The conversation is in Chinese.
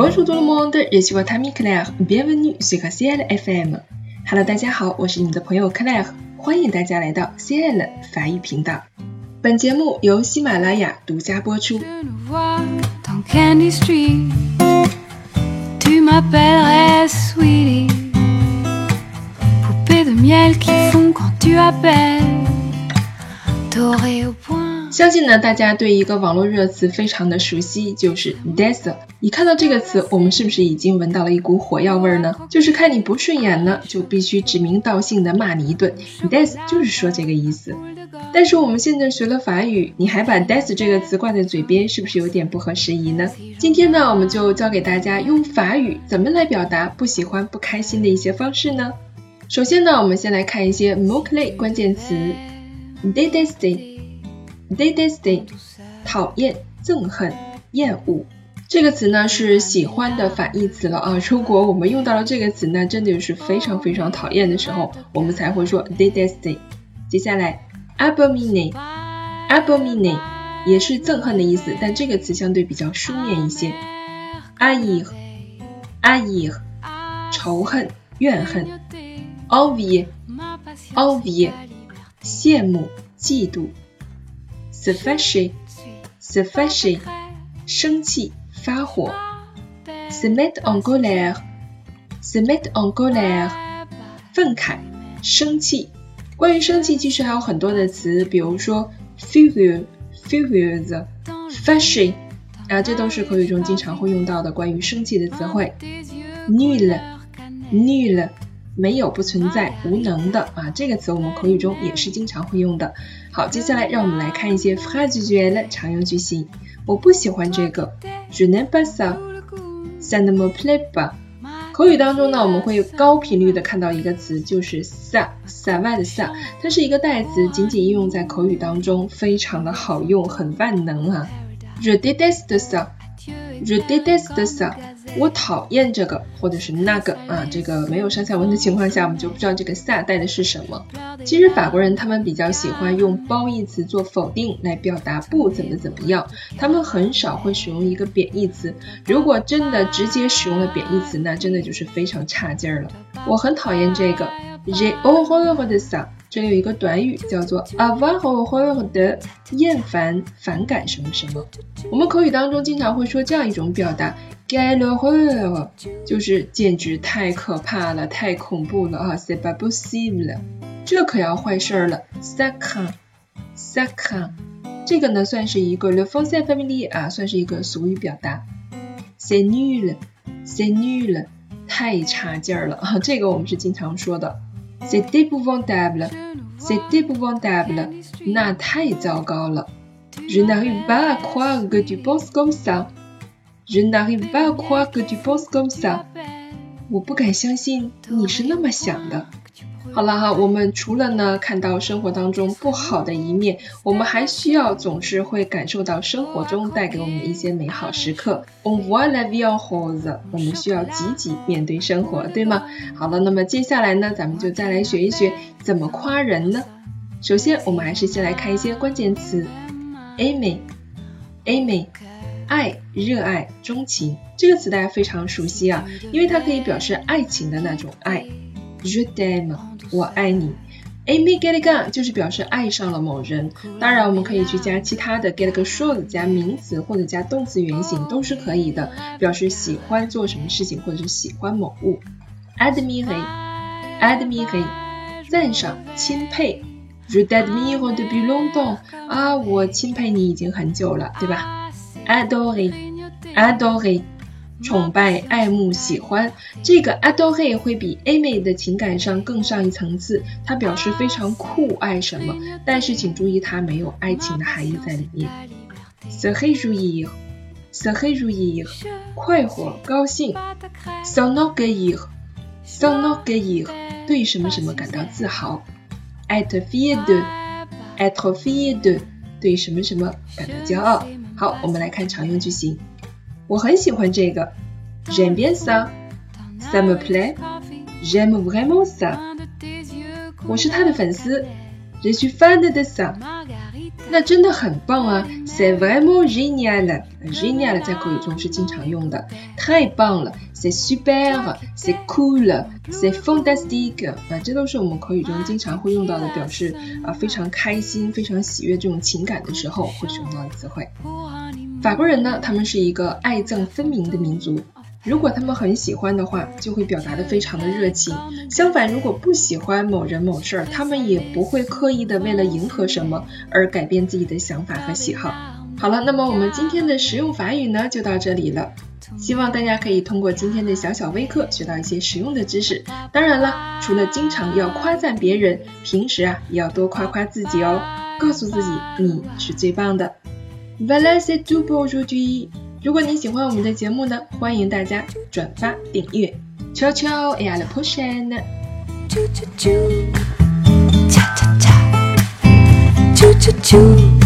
Bonjour tout le monde, je suis votre ami Claire. Bienvenue sur CL FM. Hello，大家好，我是你们的朋友 Claire，欢迎大家来到 CL 法语频道。本节目由喜马拉雅独家播出。相信呢，大家对一个网络热词非常的熟悉，就是 des。一看到这个词，我们是不是已经闻到了一股火药味儿呢？就是看你不顺眼呢，就必须指名道姓的骂你一顿。des 就是说这个意思。但是我们现在学了法语，你还把 des 这个词挂在嘴边，是不是有点不合时宜呢？今天呢，我们就教给大家用法语怎么来表达不喜欢、不开心的一些方式呢？首先呢，我们先来看一些 mot clé 关键词：détester。detester，讨厌、憎恨、厌恶。这个词呢是喜欢的反义词了啊。如果我们用到了这个词那，真的就是非常非常讨厌的时候，我们才会说 detester。接下来 abominate，abominate 也是憎恨的意思，但这个词相对比较书面一些。haïr，haïr 仇恨、怨恨。envie，envie 羡慕、嫉妒。Se fâcher, se fâcher，生气、发火。se mettre en colère, se mettre en colère，愤慨、生气。关于生气，其实还有很多的词，比如说 fâché，啊，这都是口语中经常会用到的关于生气的词汇。nul, nul。没有不存在无能的啊，这个词我们口语中也是经常会用的。好，接下来让我们来看一些 phrase duel 常用句型。我不喜欢这个，je n'aime pas ça，ça ne me plaît pas。口语当中呢，我们会高频率的看到一个词，就是 ça，ça va 的 ça，它是一个代词，仅仅应用在口语当中，非常的好用，很万能啊。je déteste ça，je déteste ça。我讨厌这个，或者是那个啊，这个没有上下文的情况下，我们就不知道这个 ça 带的是什么。其实法国人他们比较喜欢用褒义词做否定来表达不怎么怎么样，他们很少会使用一个贬义词。如果真的直接使用了贬义词，那真的就是非常差劲儿了。我很讨厌这个，j'ai horreur de ça。这里有一个短语叫做 avoir horreur 厌烦、反感什么什么。我们口语当中经常会说这样一种表达。Quelle horreur，就是简直太可怕了，太恐怖了啊！c'est pas possible，这可要坏事了。ça craint，ça craint，这个呢算是一个 le français familier 啊，算是一个俗语表达。c'est nul，c'est nul，太差劲儿了啊！这个我们是经常说的。c'est épouvantable，c'est épouvantable，那太糟糕了。je n'arrive pas à croire que tu penses comme ça。Je n'arrive pas à croire que tu penses comme ça。我不敢相信你是那么想的。好了哈，我们除了呢看到生活当中不好的一面，我们还需要总是会感受到生活中带给我们的一些美好时刻。On voit la vie en rose。我们需要积极面对生活，对吗？好了，那么接下来呢，咱们就再来学一学怎么夸人呢？首先，我们还是先来看一些关键词：aimer，aimer。爱、热爱、钟情这个词大家非常熟悉啊，因为它可以表示爱情的那种爱。Je t'aime，我爱你。aimer quelqu'un 就是表示爱上了某人。当然，我们可以去加其他的 quelque chose 加名词或者加动词原形都是可以的，表示喜欢做什么事情或者是喜欢某物。admirer，admirer 赞赏、钦佩。Je t'admire depuis longtemps 啊，我钦佩你已经很久了，对吧？adorer，adorer，崇拜、爱慕、喜欢。这个 adorer 会比 aimer 的情感上更上一层次，它表示非常酷爱什么，但是请注意它没有爱情的含义在里面。se réjouir，se réjouir，快活、高兴。s'enorgueillir，s'enorgueillir，对什么什么感到自豪。être fier de，être fier de，对什么什么感到骄傲。好，我们来看常用句型。我很喜欢这个，J'aime bien ça，ça me plaît，j'aime vraiment ça。我是他的粉丝，Je suis fan de ça。那真的很棒啊！C'est vraiment génial。génial 在口语中是经常用的，太棒了！C'est super，c'est cool，c'est fantastique。啊，这都是我们口语中经常会用到的，表示啊非常开心、非常喜悦这种情感的时候会使用到的词汇。法国人呢，他们是一个爱憎分明的民族。如果他们很喜欢的话，就会表达的非常的热情。相反，如果不喜欢某人某事儿，他们也不会刻意的为了迎合什么而改变自己的想法和喜好。好了，那么我们今天的实用法语呢，就到这里了。希望大家可以通过今天的小小微课学到一些实用的知识。当然了，除了经常要夸赞别人，平时啊也要多夸夸自己哦，告诉自己你是最棒的。Voilà c'est tout pour aujourd'hui。如果你喜欢我们的节目呢，欢迎大家转发订阅。悄悄，et à la prochaine。啾啾啾，恰恰恰，啾啾啾。